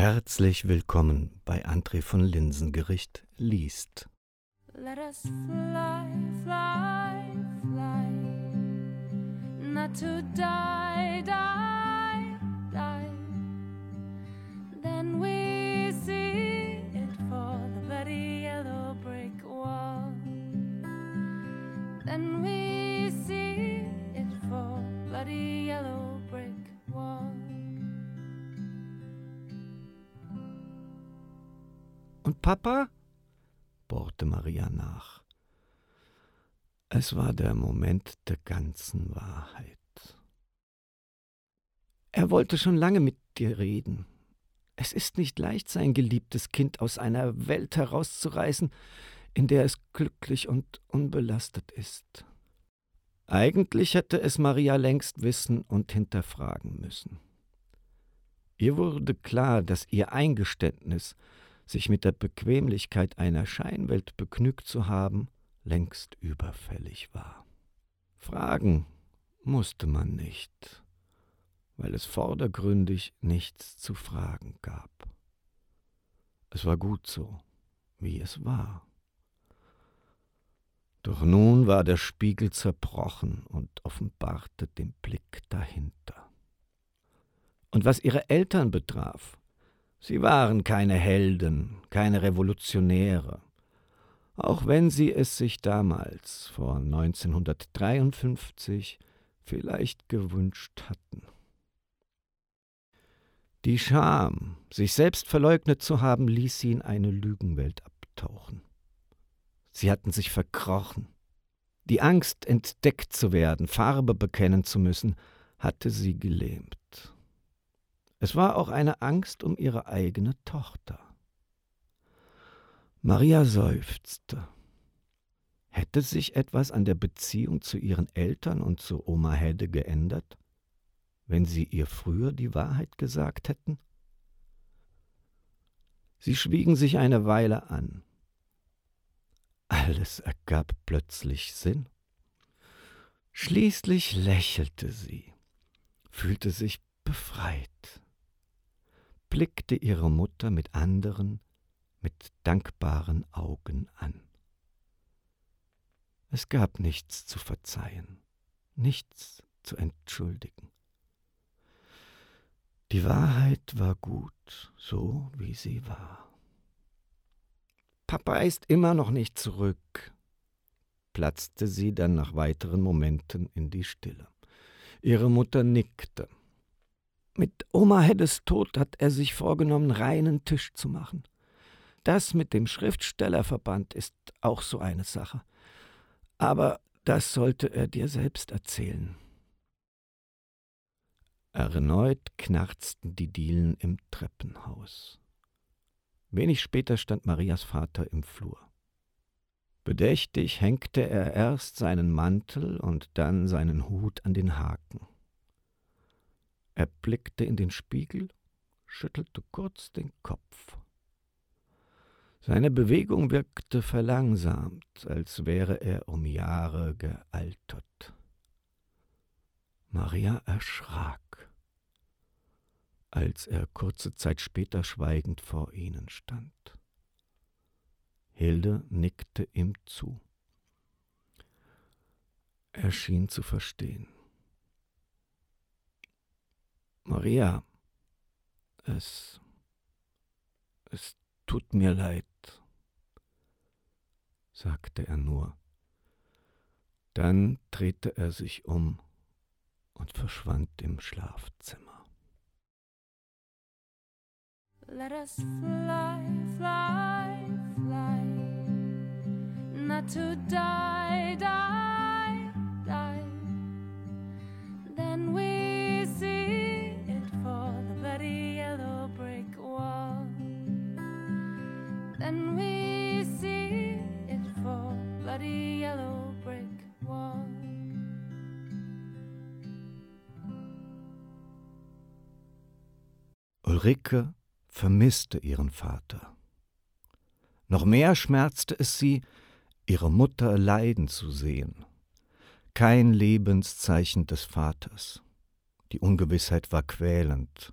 Herzlich willkommen bei André von Linsengericht liest. Let us fly, fly, fly, not to die, die, die. Then we see it for the bloody yellow brick wall. Then we see it for bloody Papa? bohrte Maria nach. Es war der Moment der ganzen Wahrheit. Er wollte schon lange mit dir reden. Es ist nicht leicht, sein geliebtes Kind aus einer Welt herauszureißen, in der es glücklich und unbelastet ist. Eigentlich hätte es Maria längst wissen und hinterfragen müssen. Ihr wurde klar, dass ihr Eingeständnis, sich mit der Bequemlichkeit einer Scheinwelt begnügt zu haben, längst überfällig war. Fragen musste man nicht, weil es vordergründig nichts zu fragen gab. Es war gut so, wie es war. Doch nun war der Spiegel zerbrochen und offenbarte den Blick dahinter. Und was ihre Eltern betraf, Sie waren keine Helden, keine Revolutionäre, auch wenn sie es sich damals vor 1953 vielleicht gewünscht hatten. Die Scham, sich selbst verleugnet zu haben, ließ sie in eine Lügenwelt abtauchen. Sie hatten sich verkrochen. Die Angst, entdeckt zu werden, Farbe bekennen zu müssen, hatte sie gelähmt. Es war auch eine Angst um ihre eigene Tochter. Maria seufzte. Hätte sich etwas an der Beziehung zu ihren Eltern und zu Oma Hedde geändert, wenn sie ihr früher die Wahrheit gesagt hätten? Sie schwiegen sich eine Weile an. Alles ergab plötzlich Sinn. Schließlich lächelte sie, fühlte sich befreit blickte ihre Mutter mit anderen, mit dankbaren Augen an. Es gab nichts zu verzeihen, nichts zu entschuldigen. Die Wahrheit war gut, so wie sie war. Papa ist immer noch nicht zurück, platzte sie dann nach weiteren Momenten in die Stille. Ihre Mutter nickte. Mit Oma Heddes Tod hat er sich vorgenommen, reinen Tisch zu machen. Das mit dem Schriftstellerverband ist auch so eine Sache. Aber das sollte er dir selbst erzählen. Erneut knarzten die Dielen im Treppenhaus. Wenig später stand Marias Vater im Flur. Bedächtig hängte er erst seinen Mantel und dann seinen Hut an den Haken. Er blickte in den Spiegel, schüttelte kurz den Kopf. Seine Bewegung wirkte verlangsamt, als wäre er um Jahre gealtert. Maria erschrak, als er kurze Zeit später schweigend vor ihnen stand. Hilde nickte ihm zu. Er schien zu verstehen. Maria, es, es tut mir leid, sagte er nur. Dann drehte er sich um und verschwand im Schlafzimmer. Let us fly, fly, fly, not to die, die, die. Then we Then we see it for bloody yellow brick wall. Ulrike vermisste ihren Vater. Noch mehr schmerzte es sie, ihre Mutter leiden zu sehen. Kein Lebenszeichen des Vaters. Die Ungewissheit war quälend.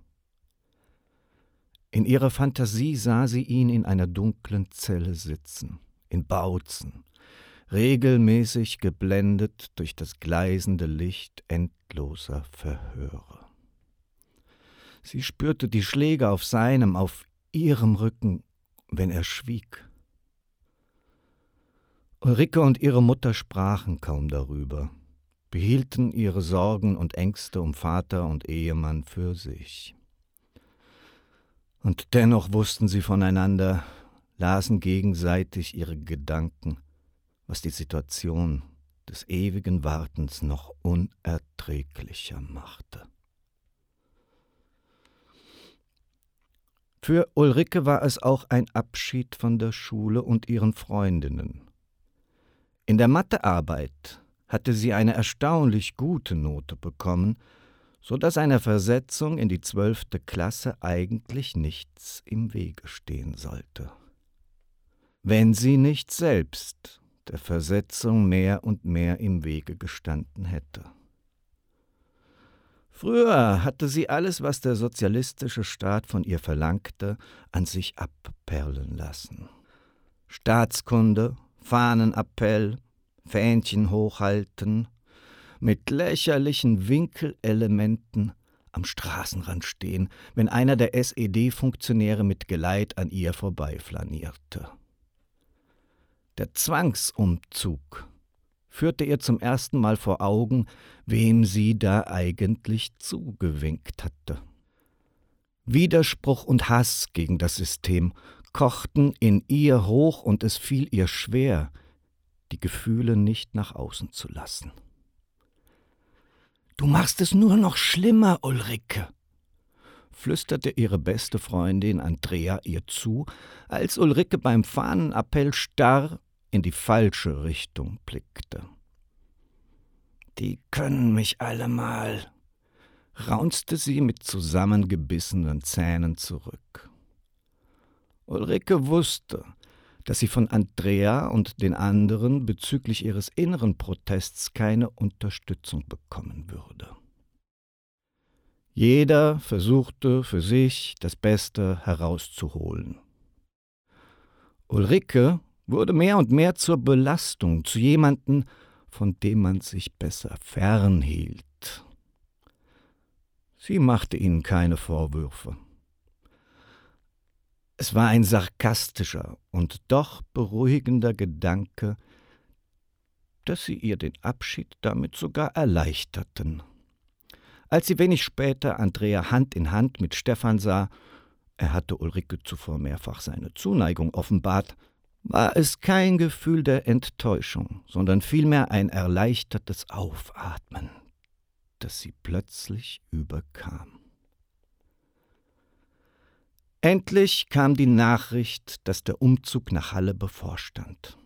In ihrer Fantasie sah sie ihn in einer dunklen Zelle sitzen, in Bautzen, regelmäßig geblendet durch das gleisende Licht endloser Verhöre. Sie spürte die Schläge auf seinem, auf ihrem Rücken, wenn er schwieg. Ulrike und ihre Mutter sprachen kaum darüber, behielten ihre Sorgen und Ängste um Vater und Ehemann für sich. Und dennoch wussten sie voneinander, lasen gegenseitig ihre Gedanken, was die Situation des ewigen Wartens noch unerträglicher machte. Für Ulrike war es auch ein Abschied von der Schule und ihren Freundinnen. In der Mathearbeit hatte sie eine erstaunlich gute Note bekommen, so dass einer Versetzung in die zwölfte Klasse eigentlich nichts im Wege stehen sollte. Wenn sie nicht selbst der Versetzung mehr und mehr im Wege gestanden hätte. Früher hatte sie alles, was der sozialistische Staat von ihr verlangte, an sich abperlen lassen. Staatskunde, Fahnenappell, Fähnchen hochhalten, mit lächerlichen Winkelelementen am Straßenrand stehen, wenn einer der SED-Funktionäre mit Geleit an ihr vorbeiflanierte. Der Zwangsumzug führte ihr zum ersten Mal vor Augen, wem sie da eigentlich zugewinkt hatte. Widerspruch und Hass gegen das System kochten in ihr hoch und es fiel ihr schwer, die Gefühle nicht nach außen zu lassen. Du machst es nur noch schlimmer, Ulrike, flüsterte ihre beste Freundin Andrea ihr zu, als Ulrike beim Fahnenappell starr in die falsche Richtung blickte. Die können mich alle mal, raunzte sie mit zusammengebissenen Zähnen zurück. Ulrike wusste, dass sie von Andrea und den anderen bezüglich ihres inneren Protests keine Unterstützung bekommen würde. Jeder versuchte für sich das Beste herauszuholen. Ulrike wurde mehr und mehr zur Belastung, zu jemanden, von dem man sich besser fernhielt. Sie machte ihnen keine Vorwürfe. Es war ein sarkastischer und doch beruhigender Gedanke, dass sie ihr den Abschied damit sogar erleichterten. Als sie wenig später Andrea Hand in Hand mit Stefan sah, er hatte Ulrike zuvor mehrfach seine Zuneigung offenbart, war es kein Gefühl der Enttäuschung, sondern vielmehr ein erleichtertes Aufatmen, das sie plötzlich überkam. Endlich kam die Nachricht, dass der Umzug nach Halle bevorstand.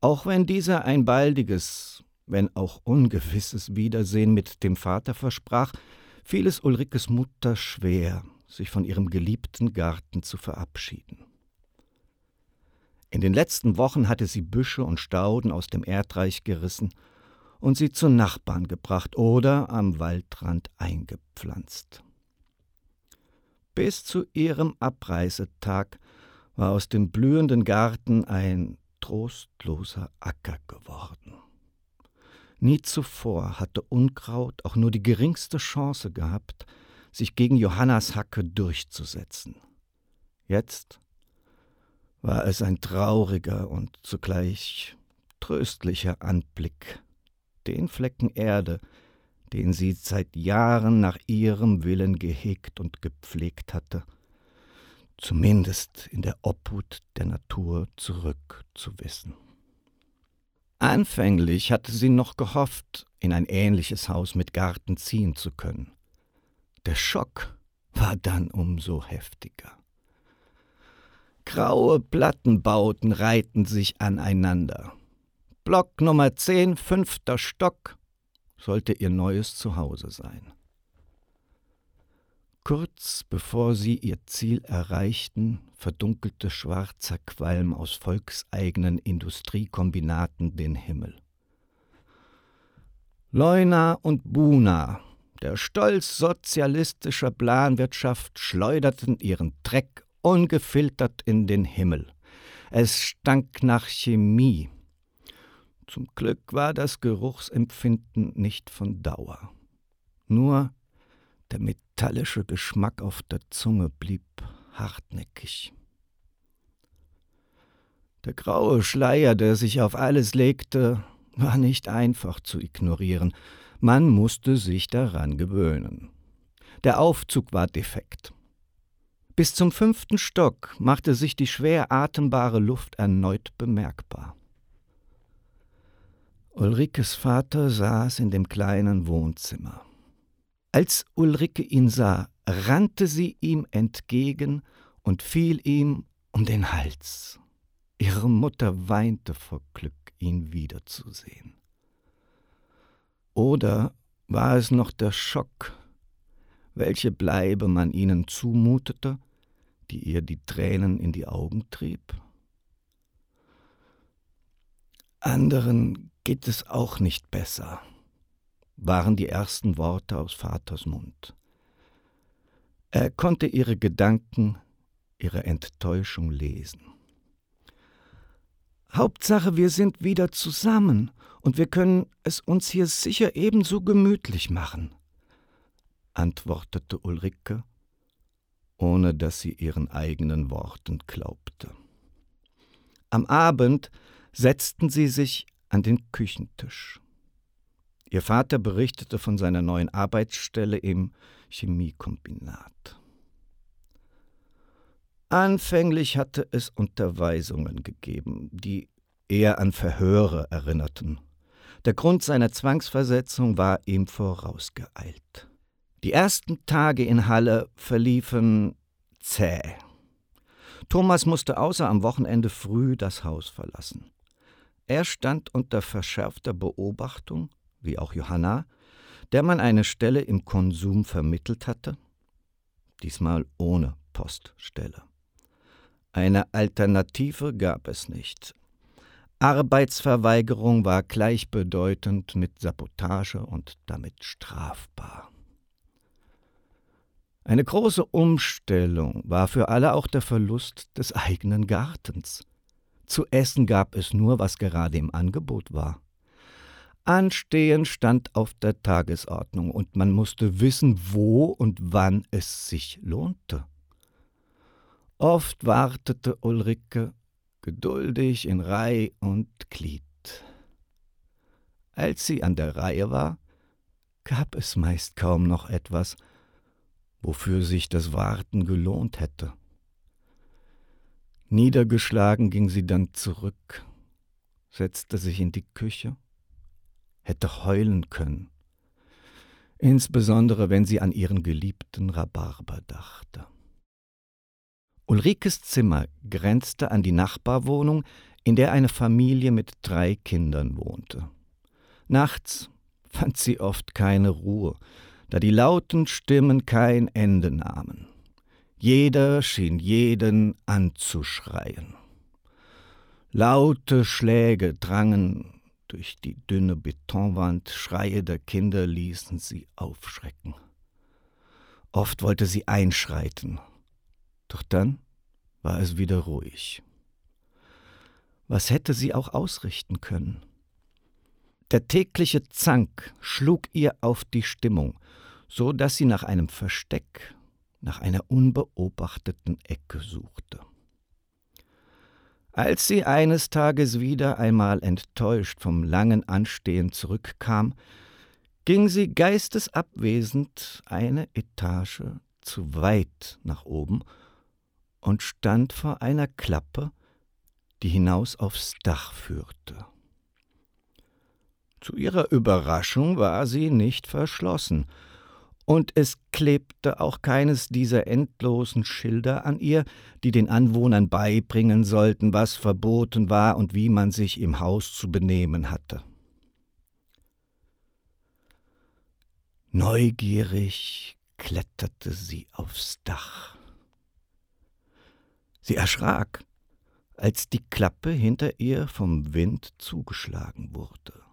Auch wenn dieser ein baldiges, wenn auch ungewisses Wiedersehen mit dem Vater versprach, fiel es Ulrikes Mutter schwer, sich von ihrem geliebten Garten zu verabschieden. In den letzten Wochen hatte sie Büsche und Stauden aus dem Erdreich gerissen und sie zu Nachbarn gebracht oder am Waldrand eingepflanzt. Bis zu ihrem Abreisetag war aus dem blühenden Garten ein trostloser Acker geworden. Nie zuvor hatte Unkraut auch nur die geringste Chance gehabt, sich gegen Johannas Hacke durchzusetzen. Jetzt war es ein trauriger und zugleich tröstlicher Anblick, den Flecken Erde, den sie seit Jahren nach ihrem Willen gehegt und gepflegt hatte, zumindest in der Obhut der Natur zurückzuwissen. Anfänglich hatte sie noch gehofft, in ein ähnliches Haus mit Garten ziehen zu können. Der Schock war dann umso heftiger. Graue Plattenbauten reihten sich aneinander. Block Nummer 10, fünfter Stock, sollte ihr neues Zuhause sein. Kurz bevor sie ihr Ziel erreichten, verdunkelte schwarzer Qualm aus volkseigenen Industriekombinaten den Himmel. Leuna und Buna, der Stolz sozialistischer Planwirtschaft schleuderten ihren Dreck ungefiltert in den Himmel. Es stank nach Chemie. Zum Glück war das Geruchsempfinden nicht von Dauer. Nur der metallische Geschmack auf der Zunge blieb hartnäckig. Der graue Schleier, der sich auf alles legte, war nicht einfach zu ignorieren. Man musste sich daran gewöhnen. Der Aufzug war defekt. Bis zum fünften Stock machte sich die schwer atembare Luft erneut bemerkbar. Ulrikes Vater saß in dem kleinen Wohnzimmer. Als Ulrike ihn sah, rannte sie ihm entgegen und fiel ihm um den Hals. Ihre Mutter weinte vor Glück, ihn wiederzusehen. Oder war es noch der Schock, welche Bleibe man ihnen zumutete, die ihr die Tränen in die Augen trieb? Anderen geht es auch nicht besser, waren die ersten Worte aus Vaters Mund. Er konnte ihre Gedanken, ihre Enttäuschung lesen. Hauptsache, wir sind wieder zusammen und wir können es uns hier sicher ebenso gemütlich machen, antwortete Ulrike, ohne dass sie ihren eigenen Worten glaubte. Am Abend setzten sie sich an den Küchentisch. Ihr Vater berichtete von seiner neuen Arbeitsstelle im Chemiekombinat. Anfänglich hatte es Unterweisungen gegeben, die eher an Verhöre erinnerten. Der Grund seiner Zwangsversetzung war ihm vorausgeeilt. Die ersten Tage in Halle verliefen zäh. Thomas musste außer am Wochenende früh das Haus verlassen. Er stand unter verschärfter Beobachtung, wie auch Johanna, der man eine Stelle im Konsum vermittelt hatte, diesmal ohne Poststelle. Eine Alternative gab es nicht. Arbeitsverweigerung war gleichbedeutend mit Sabotage und damit strafbar. Eine große Umstellung war für alle auch der Verlust des eigenen Gartens. Zu essen gab es nur, was gerade im Angebot war. Anstehen stand auf der Tagesordnung und man musste wissen, wo und wann es sich lohnte. Oft wartete Ulrike geduldig in Reih und Glied. Als sie an der Reihe war, gab es meist kaum noch etwas, wofür sich das Warten gelohnt hätte. Niedergeschlagen ging sie dann zurück, setzte sich in die Küche, hätte heulen können, insbesondere wenn sie an ihren geliebten Rhabarber dachte. Ulrikes Zimmer grenzte an die Nachbarwohnung, in der eine Familie mit drei Kindern wohnte. Nachts fand sie oft keine Ruhe, da die lauten Stimmen kein Ende nahmen. Jeder schien jeden anzuschreien. Laute Schläge drangen durch die dünne Betonwand, Schreie der Kinder ließen sie aufschrecken. Oft wollte sie einschreiten, doch dann war es wieder ruhig. Was hätte sie auch ausrichten können? Der tägliche Zank schlug ihr auf die Stimmung, so dass sie nach einem Versteck, nach einer unbeobachteten Ecke suchte. Als sie eines Tages wieder einmal enttäuscht vom langen Anstehen zurückkam, ging sie geistesabwesend eine Etage zu weit nach oben und stand vor einer Klappe, die hinaus aufs Dach führte. Zu ihrer Überraschung war sie nicht verschlossen, und es klebte auch keines dieser endlosen Schilder an ihr, die den Anwohnern beibringen sollten, was verboten war und wie man sich im Haus zu benehmen hatte. Neugierig kletterte sie aufs Dach. Sie erschrak, als die Klappe hinter ihr vom Wind zugeschlagen wurde.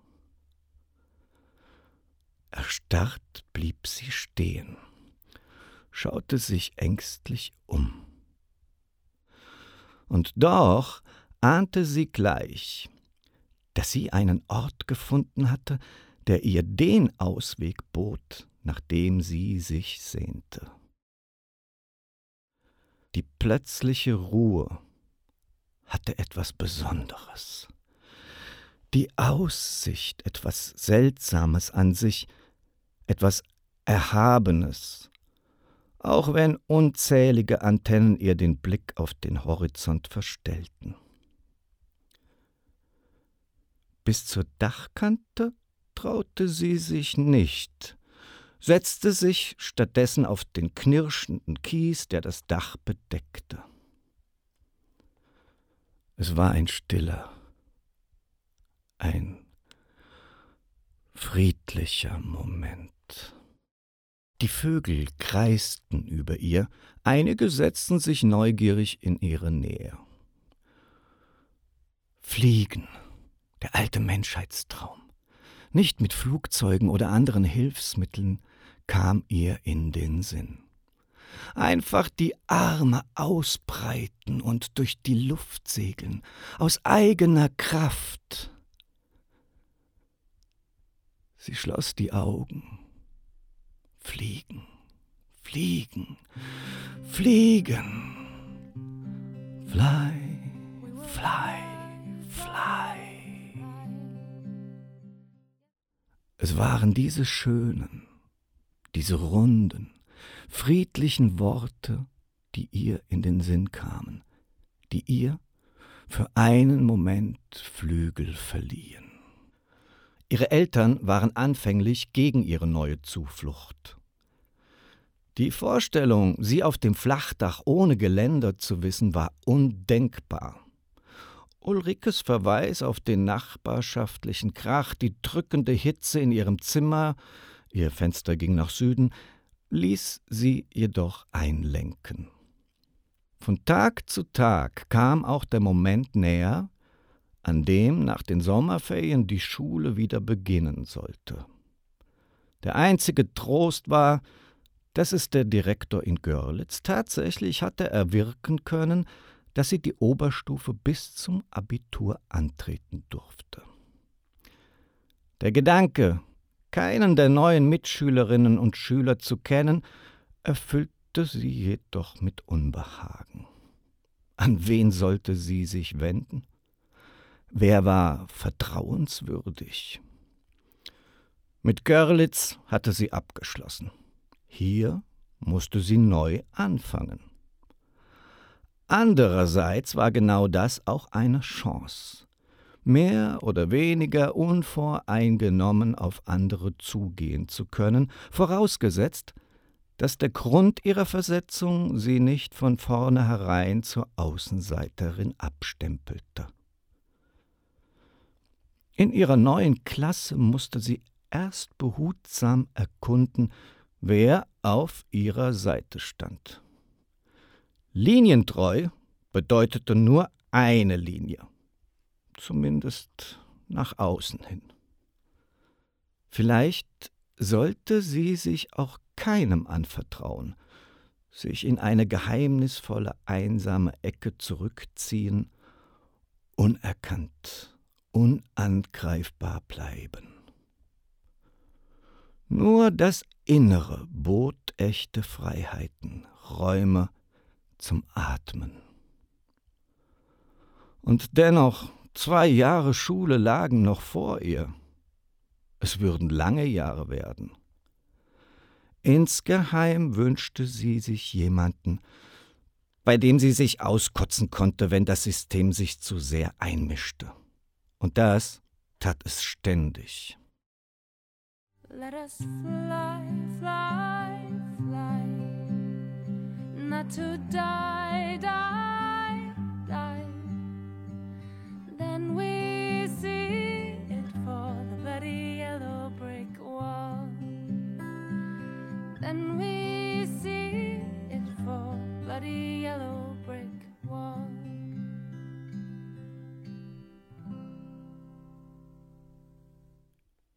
Erstarrt blieb sie stehen, schaute sich ängstlich um. Und doch ahnte sie gleich, dass sie einen Ort gefunden hatte, der ihr den Ausweg bot, nach dem sie sich sehnte. Die plötzliche Ruhe hatte etwas Besonderes. Die Aussicht etwas Seltsames an sich, etwas Erhabenes, auch wenn unzählige Antennen ihr den Blick auf den Horizont verstellten. Bis zur Dachkante traute sie sich nicht, setzte sich stattdessen auf den knirschenden Kies, der das Dach bedeckte. Es war ein stiller, ein friedlicher Moment. Die Vögel kreisten über ihr, einige setzten sich neugierig in ihre Nähe. Fliegen, der alte Menschheitstraum, nicht mit Flugzeugen oder anderen Hilfsmitteln, kam ihr in den Sinn. Einfach die Arme ausbreiten und durch die Luft segeln, aus eigener Kraft. Sie schloss die Augen Fliegen, fliegen, fliegen. Fly, fly, fly. Es waren diese schönen, diese runden, friedlichen Worte, die ihr in den Sinn kamen, die ihr für einen Moment Flügel verliehen. Ihre Eltern waren anfänglich gegen ihre neue Zuflucht. Die Vorstellung, sie auf dem Flachdach ohne Geländer zu wissen, war undenkbar. Ulrikes Verweis auf den nachbarschaftlichen Krach, die drückende Hitze in ihrem Zimmer, ihr Fenster ging nach Süden, ließ sie jedoch einlenken. Von Tag zu Tag kam auch der Moment näher, an dem nach den Sommerferien die Schule wieder beginnen sollte. Der einzige Trost war, dass es der Direktor in Görlitz tatsächlich hatte erwirken können, dass sie die Oberstufe bis zum Abitur antreten durfte. Der Gedanke, keinen der neuen Mitschülerinnen und Schüler zu kennen, erfüllte sie jedoch mit Unbehagen. An wen sollte sie sich wenden? Wer war vertrauenswürdig? Mit Görlitz hatte sie abgeschlossen. Hier musste sie neu anfangen. Andererseits war genau das auch eine Chance, mehr oder weniger unvoreingenommen auf andere zugehen zu können, vorausgesetzt, dass der Grund ihrer Versetzung sie nicht von vornherein zur Außenseiterin abstempelte. In ihrer neuen Klasse musste sie erst behutsam erkunden, wer auf ihrer Seite stand. Linientreu bedeutete nur eine Linie, zumindest nach außen hin. Vielleicht sollte sie sich auch keinem anvertrauen, sich in eine geheimnisvolle, einsame Ecke zurückziehen, unerkannt, unangreifbar bleiben. Nur das Innere bot echte Freiheiten, Räume zum Atmen. Und dennoch, zwei Jahre Schule lagen noch vor ihr. Es würden lange Jahre werden. Insgeheim wünschte sie sich jemanden, bei dem sie sich auskotzen konnte, wenn das System sich zu sehr einmischte. Und das tat es ständig. Let us fly, fly, fly. Not to die, die, die. Then we see it for the bloody yellow brick wall. Then we see it for bloody yellow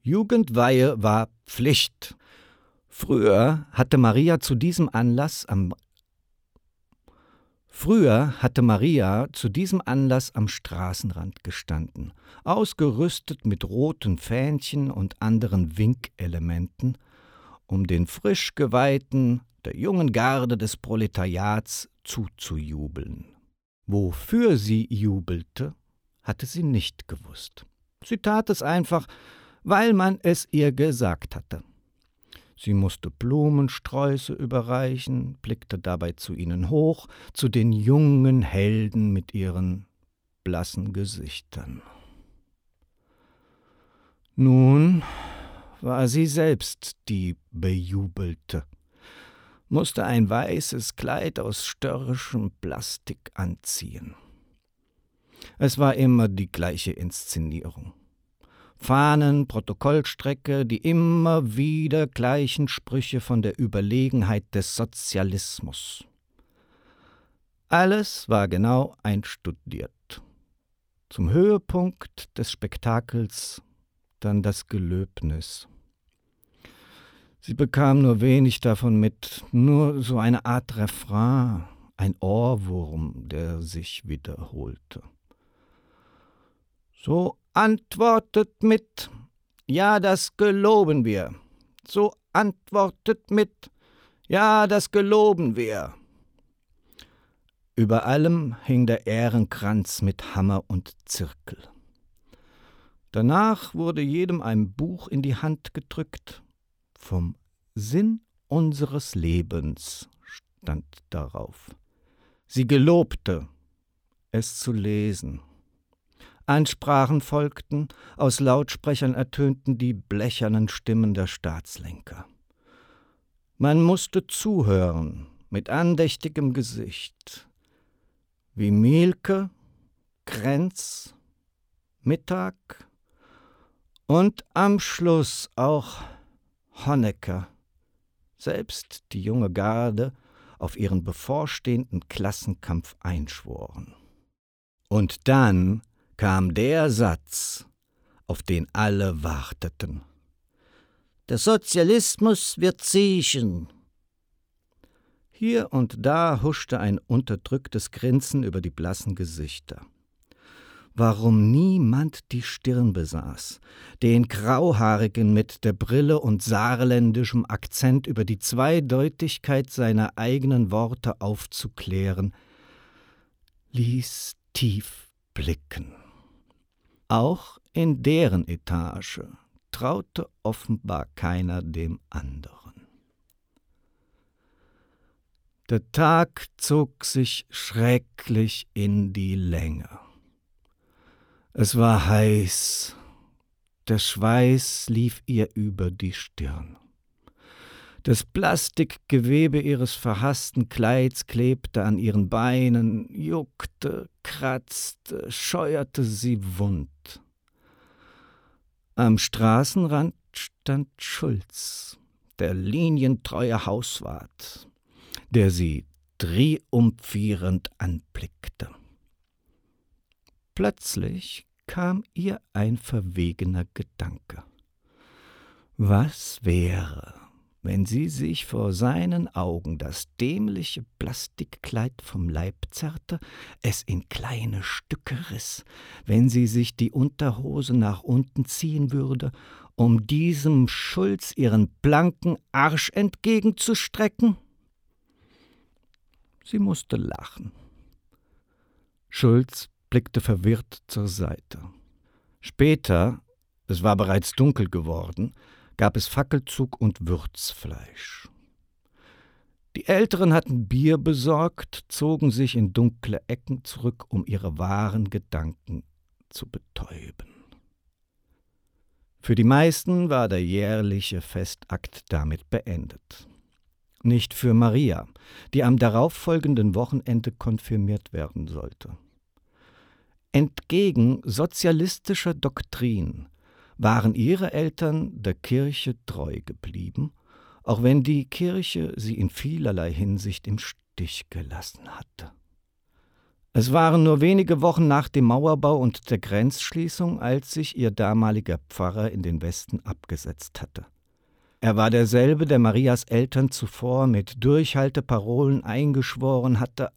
Jugendweihe war Pflicht. Früher hatte Maria zu diesem Anlass am Früher hatte Maria zu diesem Anlass am Straßenrand gestanden, ausgerüstet mit roten Fähnchen und anderen Winkelementen, um den frisch geweihten, der jungen Garde des Proletariats zuzujubeln. Wofür sie jubelte, hatte sie nicht gewusst. Sie tat es einfach, weil man es ihr gesagt hatte. Sie musste Blumensträuße überreichen, blickte dabei zu ihnen hoch, zu den jungen Helden mit ihren blassen Gesichtern. Nun war sie selbst die Bejubelte, musste ein weißes Kleid aus störrischem Plastik anziehen. Es war immer die gleiche Inszenierung. Fahnen, Protokollstrecke, die immer wieder gleichen Sprüche von der Überlegenheit des Sozialismus. Alles war genau einstudiert. Zum Höhepunkt des Spektakels dann das Gelöbnis. Sie bekam nur wenig davon mit, nur so eine Art Refrain, ein Ohrwurm, der sich wiederholte. So antwortet mit, ja, das geloben wir. So antwortet mit, ja, das geloben wir. Über allem hing der Ehrenkranz mit Hammer und Zirkel. Danach wurde jedem ein Buch in die Hand gedrückt. Vom Sinn unseres Lebens stand darauf. Sie gelobte, es zu lesen. Ansprachen folgten, aus Lautsprechern ertönten die blechernen Stimmen der Staatslenker. Man musste zuhören, mit andächtigem Gesicht, wie Mielke, Krenz, Mittag und am Schluss auch Honecker, selbst die junge Garde, auf ihren bevorstehenden Klassenkampf einschworen. Und dann kam der Satz, auf den alle warteten. Der Sozialismus wird siechen. Hier und da huschte ein unterdrücktes Grinsen über die blassen Gesichter. Warum niemand die Stirn besaß, den Grauhaarigen mit der Brille und saarländischem Akzent über die Zweideutigkeit seiner eigenen Worte aufzuklären, ließ tief blicken. Auch in deren Etage traute offenbar keiner dem anderen. Der Tag zog sich schrecklich in die Länge. Es war heiß, der Schweiß lief ihr über die Stirn. Das Plastikgewebe ihres verhassten Kleids klebte an ihren Beinen, juckte, kratzte, scheuerte sie wund. Am Straßenrand stand Schulz, der linientreue Hauswart, der sie triumphierend anblickte. Plötzlich kam ihr ein verwegener Gedanke. Was wäre, wenn sie sich vor seinen Augen das dämliche Plastikkleid vom Leib zerrte, es in kleine Stücke riss, wenn sie sich die Unterhose nach unten ziehen würde, um diesem Schulz ihren blanken Arsch entgegenzustrecken? Sie musste lachen. Schulz blickte verwirrt zur Seite. Später, es war bereits dunkel geworden, gab es Fackelzug und Würzfleisch. Die Älteren hatten Bier besorgt, zogen sich in dunkle Ecken zurück, um ihre wahren Gedanken zu betäuben. Für die meisten war der jährliche Festakt damit beendet. Nicht für Maria, die am darauffolgenden Wochenende konfirmiert werden sollte. Entgegen sozialistischer Doktrin waren ihre Eltern der Kirche treu geblieben, auch wenn die Kirche sie in vielerlei Hinsicht im Stich gelassen hatte. Es waren nur wenige Wochen nach dem Mauerbau und der Grenzschließung, als sich ihr damaliger Pfarrer in den Westen abgesetzt hatte. Er war derselbe, der Marias Eltern zuvor mit Durchhalteparolen eingeschworen hatte,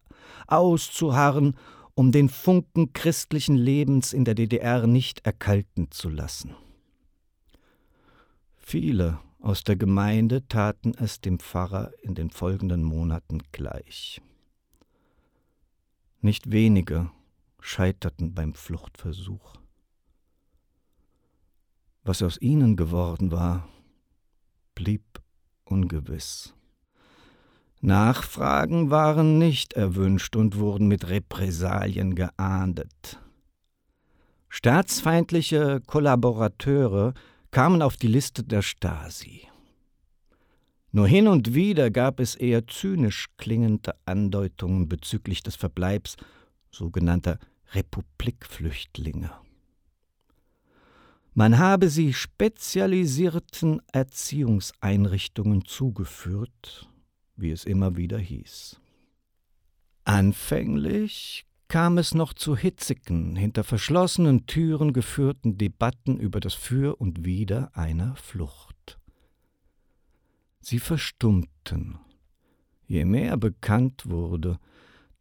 auszuharren, um den Funken christlichen Lebens in der DDR nicht erkalten zu lassen. Viele aus der Gemeinde taten es dem Pfarrer in den folgenden Monaten gleich. Nicht wenige scheiterten beim Fluchtversuch. Was aus ihnen geworden war, blieb ungewiss. Nachfragen waren nicht erwünscht und wurden mit Repressalien geahndet. Staatsfeindliche Kollaborateure kamen auf die Liste der Stasi. Nur hin und wieder gab es eher zynisch klingende Andeutungen bezüglich des Verbleibs sogenannter Republikflüchtlinge. Man habe sie spezialisierten Erziehungseinrichtungen zugeführt, wie es immer wieder hieß. Anfänglich kam es noch zu hitzigen, hinter verschlossenen Türen geführten Debatten über das Für und Wider einer Flucht. Sie verstummten, je mehr bekannt wurde,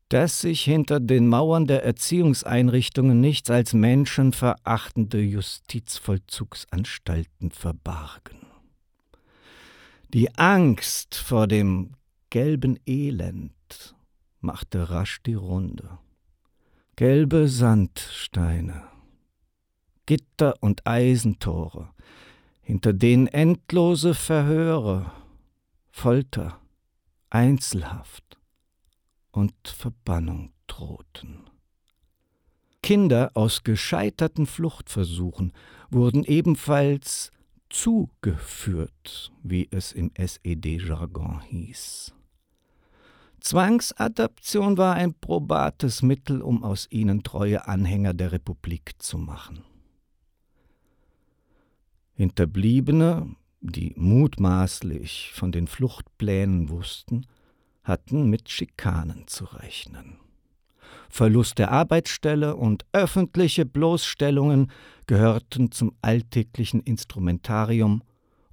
dass sich hinter den Mauern der Erziehungseinrichtungen nichts als menschenverachtende Justizvollzugsanstalten verbargen. Die Angst vor dem gelben Elend machte rasch die Runde. Gelbe Sandsteine, Gitter und Eisentore, hinter denen endlose Verhöre, Folter, Einzelhaft und Verbannung drohten. Kinder aus gescheiterten Fluchtversuchen wurden ebenfalls zugeführt, wie es im SED-Jargon hieß. Zwangsadaption war ein probates Mittel, um aus ihnen treue Anhänger der Republik zu machen. Hinterbliebene, die mutmaßlich von den Fluchtplänen wussten, hatten mit Schikanen zu rechnen. Verlust der Arbeitsstelle und öffentliche Bloßstellungen gehörten zum alltäglichen Instrumentarium,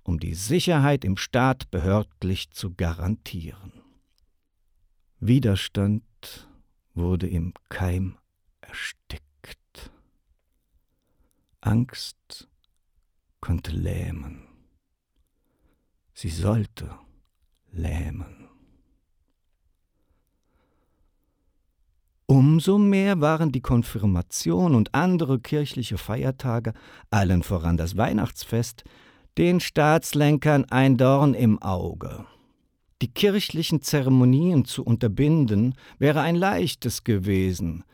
um die Sicherheit im Staat behördlich zu garantieren. Widerstand wurde im Keim erstickt. Angst konnte lähmen. Sie sollte lähmen. Umso mehr waren die Konfirmation und andere kirchliche Feiertage, allen voran das Weihnachtsfest, den Staatslenkern ein Dorn im Auge. Die kirchlichen Zeremonien zu unterbinden, wäre ein leichtes gewesen.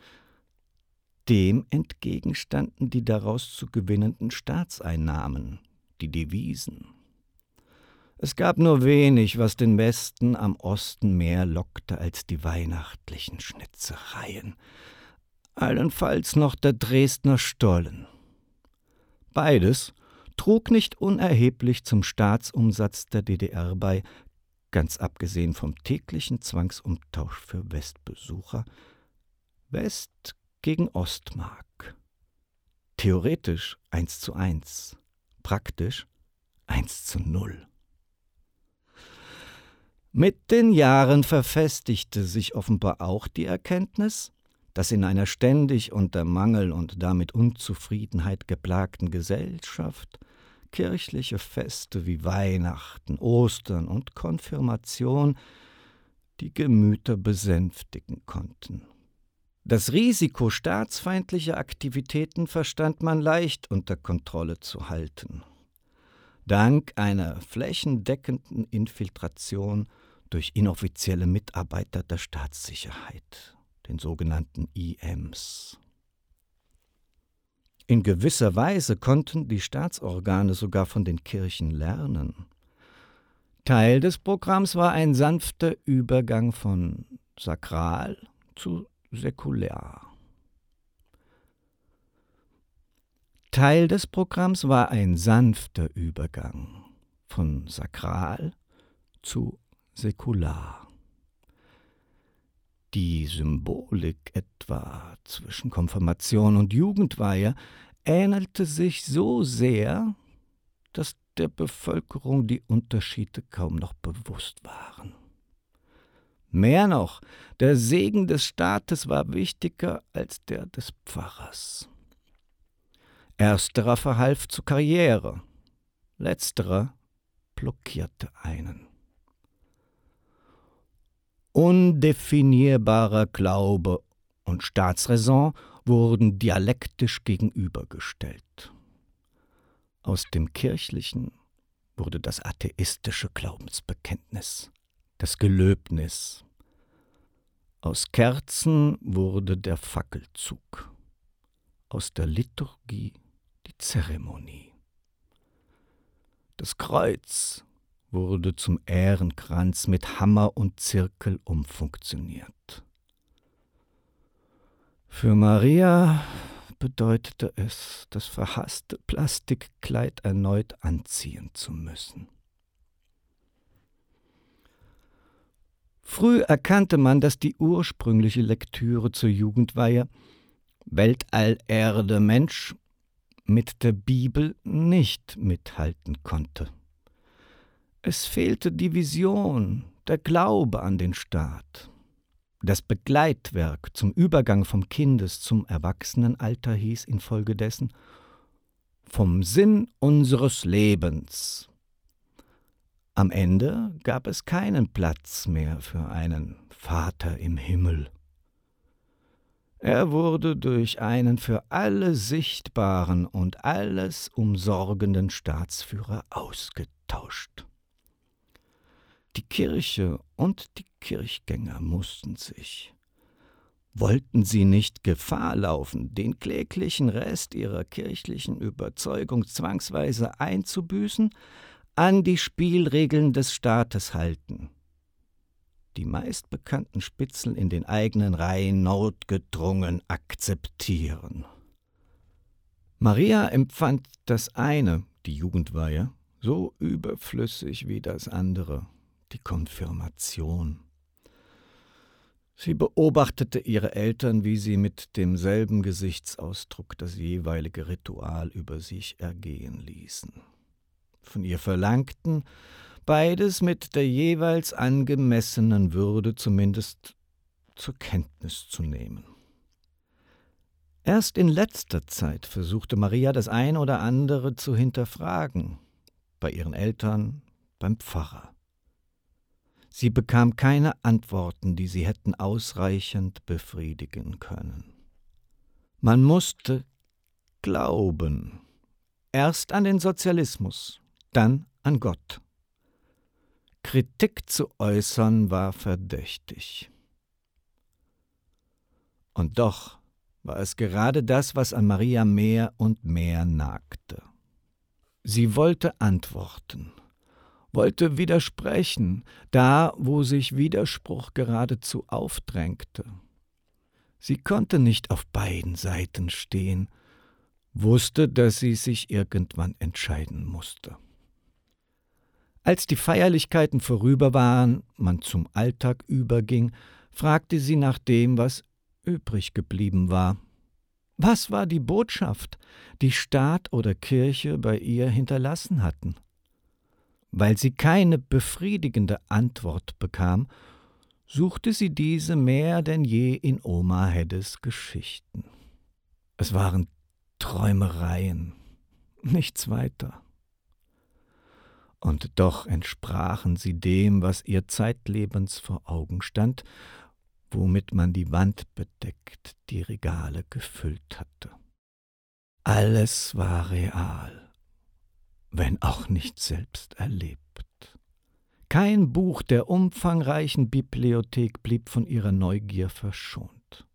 Dem entgegenstanden die daraus zu gewinnenden Staatseinnahmen, die Devisen. Es gab nur wenig, was den Westen am Osten mehr lockte als die weihnachtlichen Schnitzereien. Allenfalls noch der Dresdner Stollen. Beides trug nicht unerheblich zum Staatsumsatz der DDR bei, ganz abgesehen vom täglichen Zwangsumtausch für Westbesucher, West gegen Ostmark. Theoretisch 1 zu 1, praktisch 1 zu 0. Mit den Jahren verfestigte sich offenbar auch die Erkenntnis, dass in einer ständig unter Mangel und damit Unzufriedenheit geplagten Gesellschaft kirchliche Feste wie Weihnachten, Ostern und Konfirmation die Gemüter besänftigen konnten. Das Risiko staatsfeindlicher Aktivitäten verstand man leicht unter Kontrolle zu halten. Dank einer flächendeckenden Infiltration durch inoffizielle Mitarbeiter der Staatssicherheit, den sogenannten IMs. In gewisser Weise konnten die Staatsorgane sogar von den Kirchen lernen. Teil des Programms war ein sanfter Übergang von sakral zu säkulär. Teil des Programms war ein sanfter Übergang von sakral zu säkular. Die Symbolik etwa zwischen Konfirmation und Jugendweihe ähnelte sich so sehr, dass der Bevölkerung die Unterschiede kaum noch bewusst waren. Mehr noch, der Segen des Staates war wichtiger als der des Pfarrers. Ersterer verhalf zur Karriere, letzterer blockierte einen. Undefinierbarer Glaube und Staatsräson wurden dialektisch gegenübergestellt. Aus dem kirchlichen wurde das atheistische Glaubensbekenntnis, das Gelöbnis. Aus Kerzen wurde der Fackelzug, aus der Liturgie die Zeremonie. Das Kreuz wurde zum Ehrenkranz mit Hammer und Zirkel umfunktioniert. Für Maria bedeutete es, das verhasste Plastikkleid erneut anziehen zu müssen. Früh erkannte man, dass die ursprüngliche Lektüre zur Jugendweihe Weltall, Erde, Mensch mit der Bibel nicht mithalten konnte. Es fehlte die Vision, der Glaube an den Staat. Das Begleitwerk zum Übergang vom Kindes zum Erwachsenenalter hieß infolgedessen Vom Sinn unseres Lebens. Am Ende gab es keinen Platz mehr für einen Vater im Himmel. Er wurde durch einen für alle sichtbaren und alles umsorgenden Staatsführer ausgetauscht. Die Kirche und die Kirchgänger mussten sich, wollten sie nicht Gefahr laufen, den kläglichen Rest ihrer kirchlichen Überzeugung zwangsweise einzubüßen, an die Spielregeln des Staates halten. Die meistbekannten Spitzel in den eigenen Reihen notgedrungen akzeptieren. Maria empfand das eine, die Jugendweihe, so überflüssig wie das andere die Konfirmation. Sie beobachtete ihre Eltern, wie sie mit demselben Gesichtsausdruck das jeweilige Ritual über sich ergehen ließen. Von ihr verlangten, beides mit der jeweils angemessenen Würde zumindest zur Kenntnis zu nehmen. Erst in letzter Zeit versuchte Maria das ein oder andere zu hinterfragen, bei ihren Eltern, beim Pfarrer. Sie bekam keine Antworten, die sie hätten ausreichend befriedigen können. Man musste glauben. Erst an den Sozialismus, dann an Gott. Kritik zu äußern war verdächtig. Und doch war es gerade das, was an Maria mehr und mehr nagte. Sie wollte antworten wollte widersprechen, da wo sich Widerspruch geradezu aufdrängte. Sie konnte nicht auf beiden Seiten stehen, wusste, dass sie sich irgendwann entscheiden musste. Als die Feierlichkeiten vorüber waren, man zum Alltag überging, fragte sie nach dem, was übrig geblieben war. Was war die Botschaft, die Staat oder Kirche bei ihr hinterlassen hatten? Weil sie keine befriedigende Antwort bekam, suchte sie diese mehr denn je in Oma Heddes Geschichten. Es waren Träumereien, nichts weiter. Und doch entsprachen sie dem, was ihr zeitlebens vor Augen stand, womit man die Wand bedeckt, die Regale gefüllt hatte. Alles war real wenn auch nicht selbst erlebt. Kein Buch der umfangreichen Bibliothek blieb von ihrer Neugier verschont.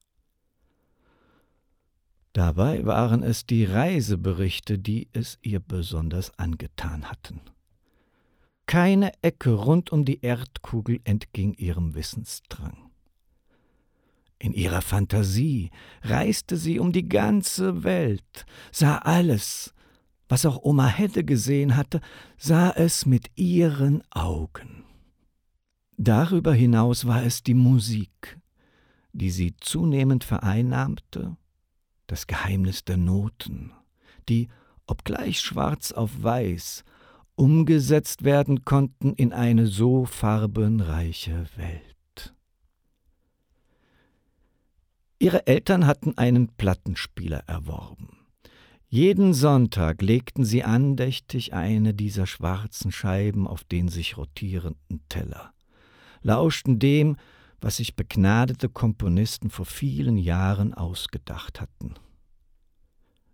Dabei waren es die Reiseberichte, die es ihr besonders angetan hatten. Keine Ecke rund um die Erdkugel entging ihrem Wissensdrang. In ihrer Fantasie reiste sie um die ganze Welt, sah alles, was auch Oma Hedde gesehen hatte, sah es mit ihren Augen. Darüber hinaus war es die Musik, die sie zunehmend vereinnahmte, das Geheimnis der Noten, die, obgleich schwarz auf weiß, umgesetzt werden konnten in eine so farbenreiche Welt. Ihre Eltern hatten einen Plattenspieler erworben. Jeden Sonntag legten sie andächtig eine dieser schwarzen Scheiben auf den sich rotierenden Teller, lauschten dem, was sich begnadete Komponisten vor vielen Jahren ausgedacht hatten.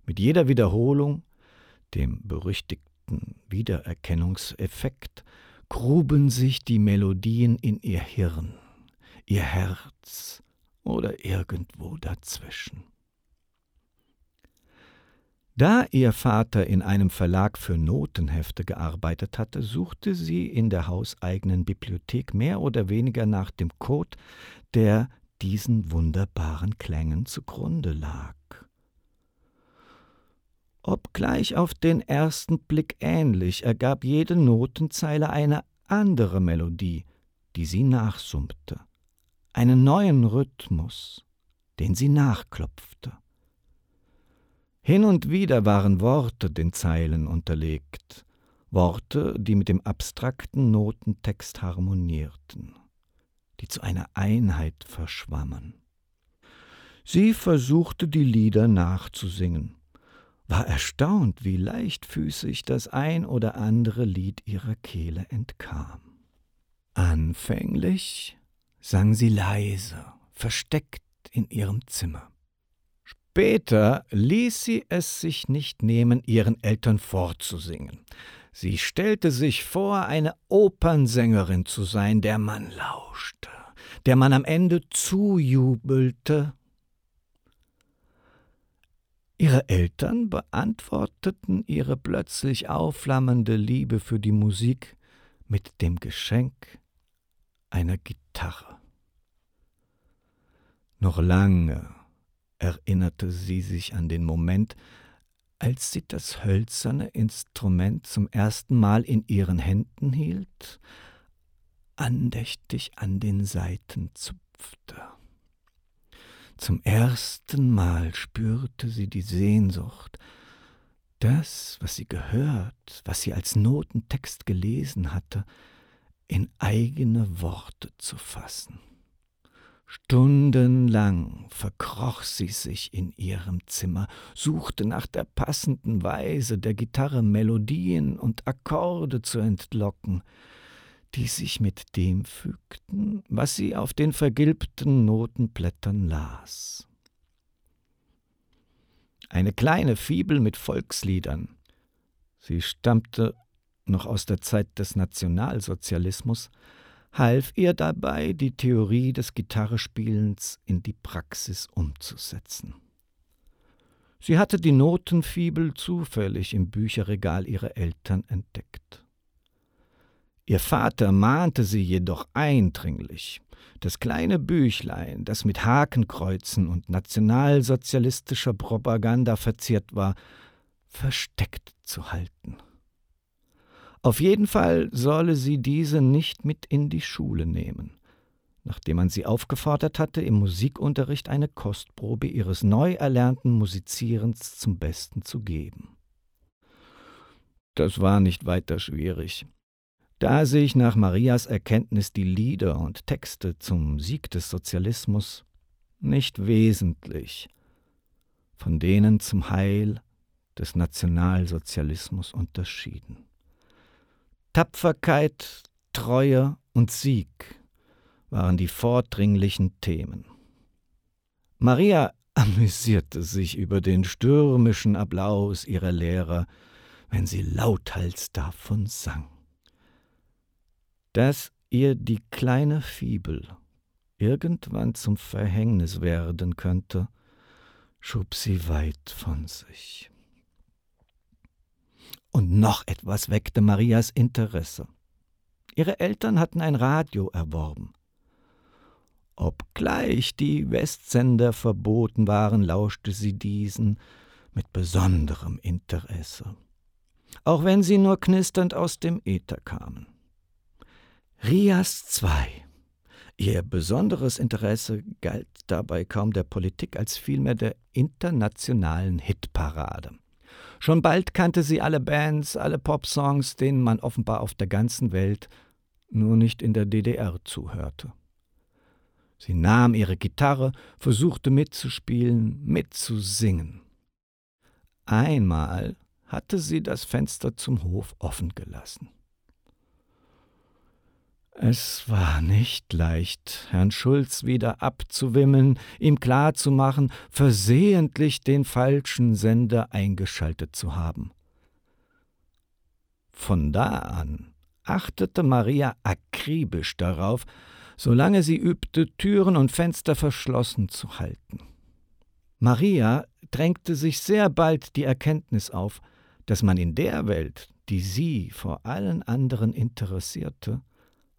Mit jeder Wiederholung, dem berüchtigten Wiedererkennungseffekt, gruben sich die Melodien in ihr Hirn, ihr Herz oder irgendwo dazwischen. Da ihr Vater in einem Verlag für Notenhefte gearbeitet hatte, suchte sie in der hauseigenen Bibliothek mehr oder weniger nach dem Code, der diesen wunderbaren Klängen zugrunde lag obgleich auf den ersten Blick ähnlich, ergab jede Notenzeile eine andere Melodie, die sie nachsummte, einen neuen Rhythmus, den sie nachklopfte. Hin und wieder waren Worte den Zeilen unterlegt, Worte, die mit dem abstrakten Notentext harmonierten, die zu einer Einheit verschwammen. Sie versuchte die Lieder nachzusingen, war erstaunt, wie leichtfüßig das ein oder andere Lied ihrer Kehle entkam. Anfänglich sang sie leise, versteckt in ihrem Zimmer. Später ließ sie es sich nicht nehmen, ihren Eltern vorzusingen. Sie stellte sich vor, eine Opernsängerin zu sein, der man lauschte, der man am Ende zujubelte Ihre Eltern beantworteten ihre plötzlich aufflammende Liebe für die Musik mit dem Geschenk einer Gitarre. Noch lange erinnerte sie sich an den Moment, als sie das hölzerne Instrument zum ersten Mal in ihren Händen hielt, andächtig an den Saiten zupfte. Zum ersten Mal spürte sie die Sehnsucht, das, was sie gehört, was sie als Notentext gelesen hatte, in eigene Worte zu fassen. Stundenlang verkroch sie sich in ihrem Zimmer, suchte nach der passenden Weise der Gitarre Melodien und Akkorde zu entlocken, die sich mit dem fügten, was sie auf den vergilbten Notenblättern las. Eine kleine Fibel mit Volksliedern. Sie stammte noch aus der Zeit des Nationalsozialismus, half ihr dabei, die Theorie des Gitarrespielens in die Praxis umzusetzen. Sie hatte die Notenfibel zufällig im Bücherregal ihrer Eltern entdeckt. Ihr Vater mahnte sie jedoch eindringlich, das kleine Büchlein, das mit Hakenkreuzen und nationalsozialistischer Propaganda verziert war, versteckt zu halten. Auf jeden Fall solle sie diese nicht mit in die Schule nehmen, nachdem man sie aufgefordert hatte, im Musikunterricht eine Kostprobe ihres neu erlernten Musizierens zum Besten zu geben. Das war nicht weiter schwierig. Da sich nach Marias Erkenntnis die Lieder und Texte zum Sieg des Sozialismus nicht wesentlich von denen zum Heil des Nationalsozialismus unterschieden. Tapferkeit, Treue und Sieg waren die vordringlichen Themen. Maria amüsierte sich über den stürmischen Applaus ihrer Lehrer, wenn sie lauthals davon sang dass ihr die kleine Fibel irgendwann zum Verhängnis werden könnte, schob sie weit von sich. Und noch etwas weckte Marias Interesse. Ihre Eltern hatten ein Radio erworben. Obgleich die Westsender verboten waren, lauschte sie diesen mit besonderem Interesse, auch wenn sie nur knisternd aus dem Äther kamen. Rias II. Ihr besonderes Interesse galt dabei kaum der Politik als vielmehr der internationalen Hitparade. Schon bald kannte sie alle Bands, alle Popsongs, denen man offenbar auf der ganzen Welt, nur nicht in der DDR zuhörte. Sie nahm ihre Gitarre, versuchte mitzuspielen, mitzusingen. Einmal hatte sie das Fenster zum Hof offen gelassen. Es war nicht leicht, Herrn Schulz wieder abzuwimmeln, ihm klarzumachen, versehentlich den falschen Sender eingeschaltet zu haben. Von da an achtete Maria akribisch darauf, solange sie übte, Türen und Fenster verschlossen zu halten. Maria drängte sich sehr bald die Erkenntnis auf, dass man in der Welt, die sie vor allen anderen interessierte,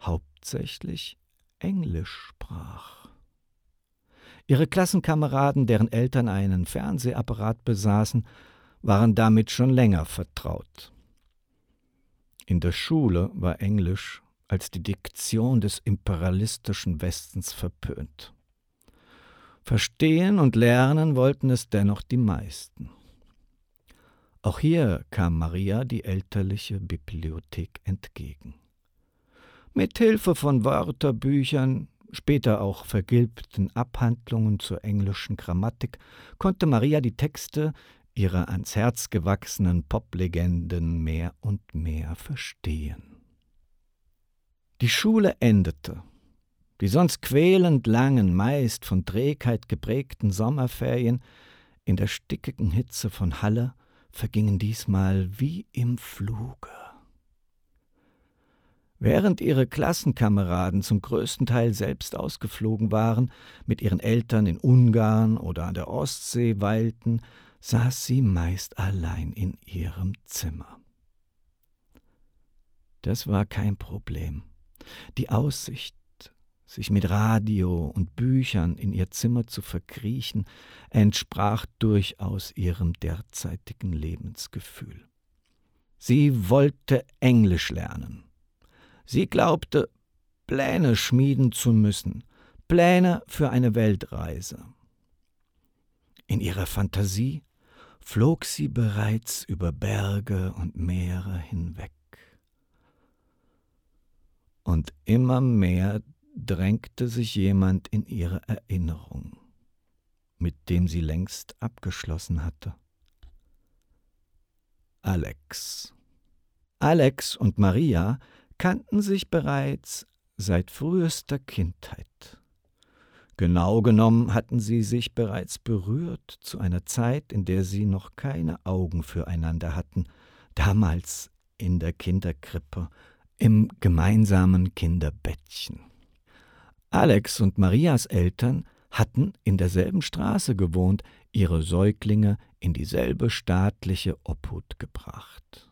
hauptsächlich Englisch sprach. Ihre Klassenkameraden, deren Eltern einen Fernsehapparat besaßen, waren damit schon länger vertraut. In der Schule war Englisch als die Diktion des imperialistischen Westens verpönt. Verstehen und lernen wollten es dennoch die meisten. Auch hier kam Maria die elterliche Bibliothek entgegen. Mit Hilfe von Wörterbüchern, später auch vergilbten Abhandlungen zur englischen Grammatik, konnte Maria die Texte ihrer ans Herz gewachsenen Poplegenden mehr und mehr verstehen. Die Schule endete. Die sonst quälend langen, meist von Trägheit geprägten Sommerferien in der stickigen Hitze von Halle vergingen diesmal wie im Fluge. Während ihre Klassenkameraden zum größten Teil selbst ausgeflogen waren, mit ihren Eltern in Ungarn oder an der Ostsee weilten, saß sie meist allein in ihrem Zimmer. Das war kein Problem. Die Aussicht, sich mit Radio und Büchern in ihr Zimmer zu verkriechen, entsprach durchaus ihrem derzeitigen Lebensgefühl. Sie wollte Englisch lernen Sie glaubte, Pläne schmieden zu müssen, Pläne für eine Weltreise. In ihrer Fantasie flog sie bereits über Berge und Meere hinweg. Und immer mehr drängte sich jemand in ihre Erinnerung, mit dem sie längst abgeschlossen hatte. Alex. Alex und Maria kannten sich bereits seit frühester Kindheit. Genau genommen hatten sie sich bereits berührt zu einer Zeit, in der sie noch keine Augen füreinander hatten, damals in der Kinderkrippe, im gemeinsamen Kinderbettchen. Alex und Marias Eltern hatten in derselben Straße gewohnt, ihre Säuglinge in dieselbe staatliche Obhut gebracht.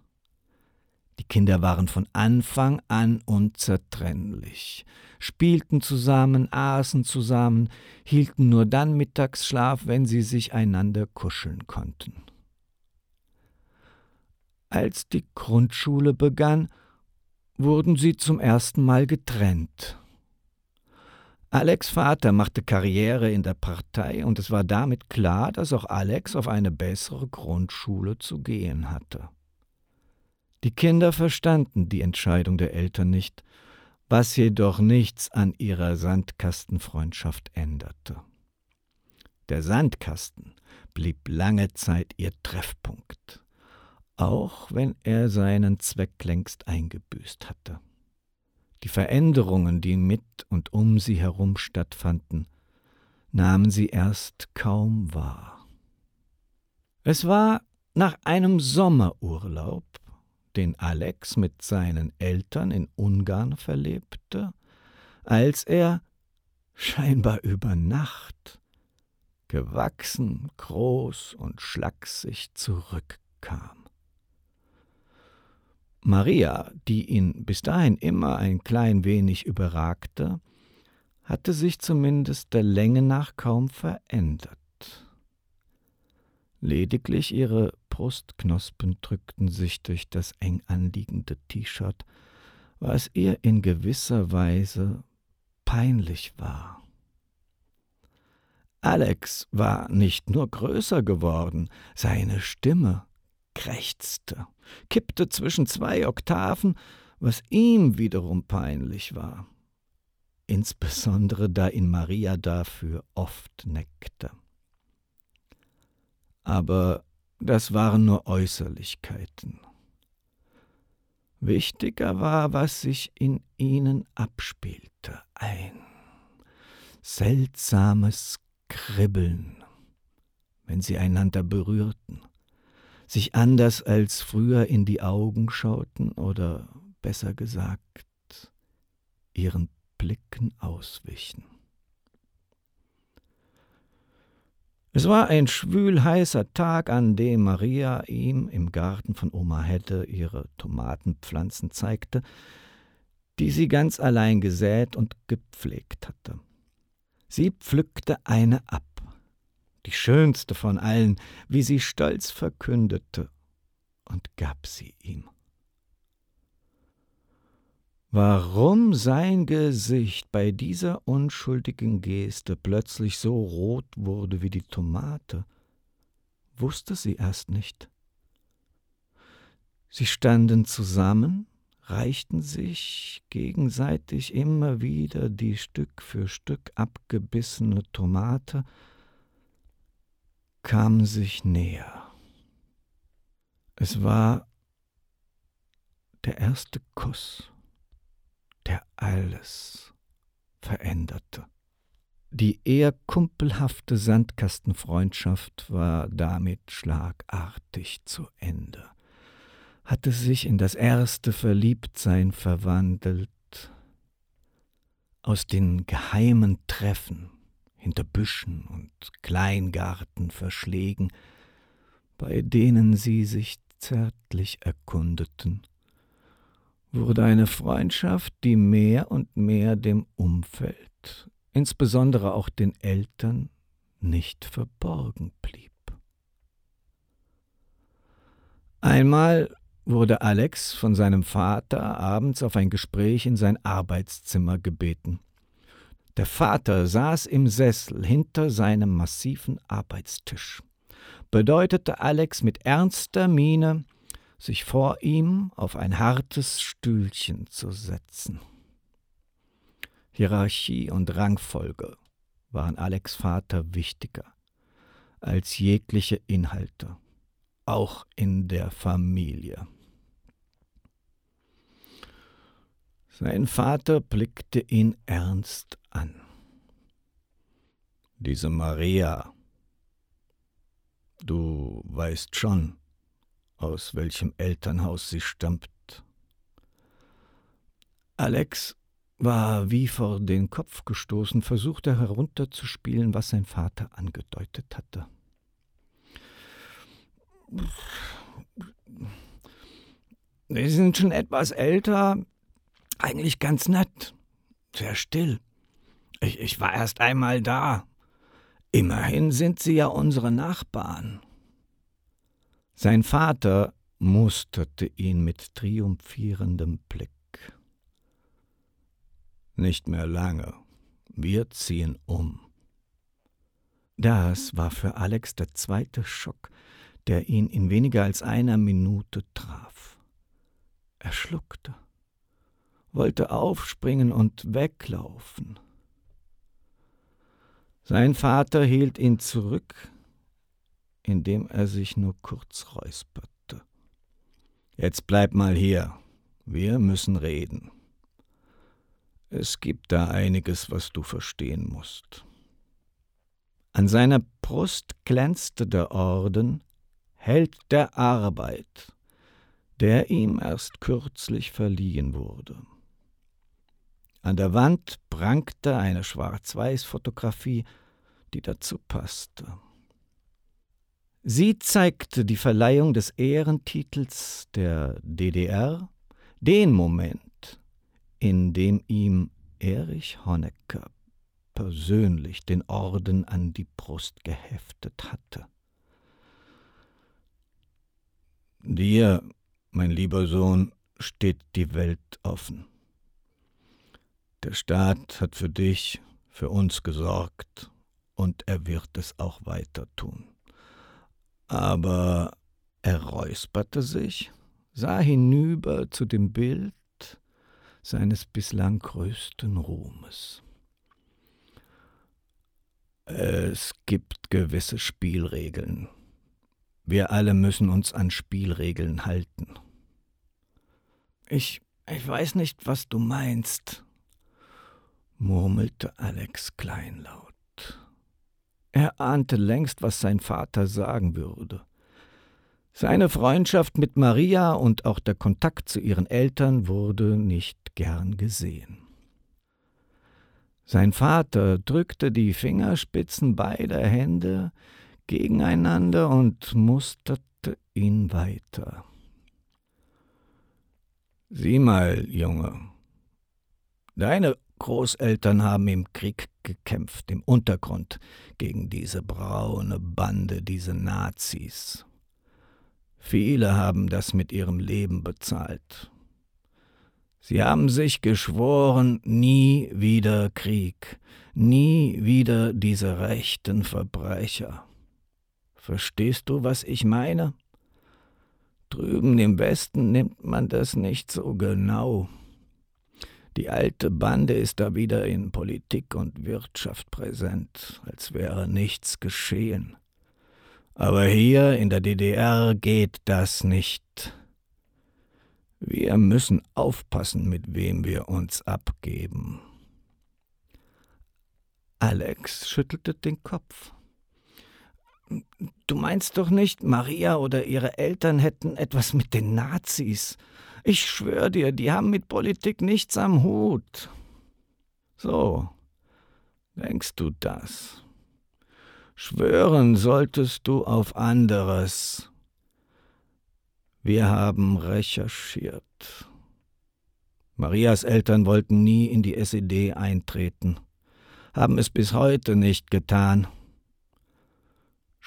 Die Kinder waren von Anfang an unzertrennlich, spielten zusammen, aßen zusammen, hielten nur dann Mittagsschlaf, wenn sie sich einander kuscheln konnten. Als die Grundschule begann, wurden sie zum ersten Mal getrennt. Alex Vater machte Karriere in der Partei und es war damit klar, dass auch Alex auf eine bessere Grundschule zu gehen hatte. Die Kinder verstanden die Entscheidung der Eltern nicht, was jedoch nichts an ihrer Sandkastenfreundschaft änderte. Der Sandkasten blieb lange Zeit ihr Treffpunkt, auch wenn er seinen Zweck längst eingebüßt hatte. Die Veränderungen, die mit und um sie herum stattfanden, nahmen sie erst kaum wahr. Es war nach einem Sommerurlaub, den Alex mit seinen Eltern in Ungarn verlebte, als er scheinbar über Nacht gewachsen, groß und schlaksig zurückkam. Maria, die ihn bis dahin immer ein klein wenig überragte, hatte sich zumindest der Länge nach kaum verändert. Lediglich ihre Brustknospen drückten sich durch das eng anliegende T-Shirt, was ihr in gewisser Weise peinlich war. Alex war nicht nur größer geworden, seine Stimme krächzte, kippte zwischen zwei Oktaven, was ihm wiederum peinlich war, insbesondere da ihn Maria dafür oft neckte. Aber das waren nur Äußerlichkeiten. Wichtiger war, was sich in ihnen abspielte, ein seltsames Kribbeln, wenn sie einander berührten, sich anders als früher in die Augen schauten oder besser gesagt ihren Blicken auswichen. Es war ein schwülheißer Tag, an dem Maria ihm im Garten von Oma Hedde ihre Tomatenpflanzen zeigte, die sie ganz allein gesät und gepflegt hatte. Sie pflückte eine ab, die schönste von allen, wie sie stolz verkündete, und gab sie ihm. Warum sein Gesicht bei dieser unschuldigen Geste plötzlich so rot wurde wie die Tomate, wusste sie erst nicht. Sie standen zusammen, reichten sich gegenseitig immer wieder die Stück für Stück abgebissene Tomate, kamen sich näher. Es war der erste Kuss der alles veränderte. Die eher kumpelhafte Sandkastenfreundschaft war damit schlagartig zu Ende, hatte sich in das erste Verliebtsein verwandelt. Aus den geheimen Treffen hinter Büschen und Kleingarten verschlägen, bei denen sie sich zärtlich erkundeten, wurde eine Freundschaft, die mehr und mehr dem Umfeld, insbesondere auch den Eltern, nicht verborgen blieb. Einmal wurde Alex von seinem Vater abends auf ein Gespräch in sein Arbeitszimmer gebeten. Der Vater saß im Sessel hinter seinem massiven Arbeitstisch, bedeutete Alex mit ernster Miene, sich vor ihm auf ein hartes Stühlchen zu setzen. Hierarchie und Rangfolge waren Alex Vater wichtiger als jegliche Inhalte, auch in der Familie. Sein Vater blickte ihn ernst an. Diese Maria, du weißt schon, aus welchem Elternhaus sie stammt. Alex war wie vor den Kopf gestoßen, versuchte herunterzuspielen, was sein Vater angedeutet hatte. Sie sind schon etwas älter, eigentlich ganz nett, sehr still. Ich, ich war erst einmal da. Immerhin sind sie ja unsere Nachbarn. Sein Vater musterte ihn mit triumphierendem Blick. Nicht mehr lange. Wir ziehen um. Das war für Alex der zweite Schock, der ihn in weniger als einer Minute traf. Er schluckte, wollte aufspringen und weglaufen. Sein Vater hielt ihn zurück, indem er sich nur kurz räusperte. Jetzt bleib mal hier, wir müssen reden. Es gibt da einiges, was du verstehen musst. An seiner Brust glänzte der Orden Held der Arbeit, der ihm erst kürzlich verliehen wurde. An der Wand prangte eine Schwarz-Weiß-Fotografie, die dazu passte. Sie zeigte die Verleihung des Ehrentitels der DDR, den Moment, in dem ihm Erich Honecker persönlich den Orden an die Brust geheftet hatte. Dir, mein lieber Sohn, steht die Welt offen. Der Staat hat für dich, für uns gesorgt, und er wird es auch weiter tun. Aber Er räusperte sich, sah hinüber zu dem Bild seines bislang größten Ruhmes. Es gibt gewisse Spielregeln. Wir alle müssen uns an Spielregeln halten. Ich, ich weiß nicht, was du meinst, murmelte Alex kleinlaut. Er ahnte längst, was sein Vater sagen würde. Seine Freundschaft mit Maria und auch der Kontakt zu ihren Eltern wurde nicht gern gesehen. Sein Vater drückte die Fingerspitzen beider Hände gegeneinander und musterte ihn weiter. Sieh mal, Junge, deine Großeltern haben im Krieg gekämpft, im Untergrund, gegen diese braune Bande, diese Nazis. Viele haben das mit ihrem Leben bezahlt. Sie haben sich geschworen, nie wieder Krieg, nie wieder diese rechten Verbrecher. Verstehst du, was ich meine? Drüben im Westen nimmt man das nicht so genau. Die alte Bande ist da wieder in Politik und Wirtschaft präsent, als wäre nichts geschehen. Aber hier in der DDR geht das nicht. Wir müssen aufpassen, mit wem wir uns abgeben. Alex schüttelte den Kopf. Du meinst doch nicht, Maria oder ihre Eltern hätten etwas mit den Nazis. Ich schwör dir, die haben mit Politik nichts am Hut. So, denkst du das? Schwören solltest du auf anderes. Wir haben recherchiert. Marias Eltern wollten nie in die SED eintreten, haben es bis heute nicht getan.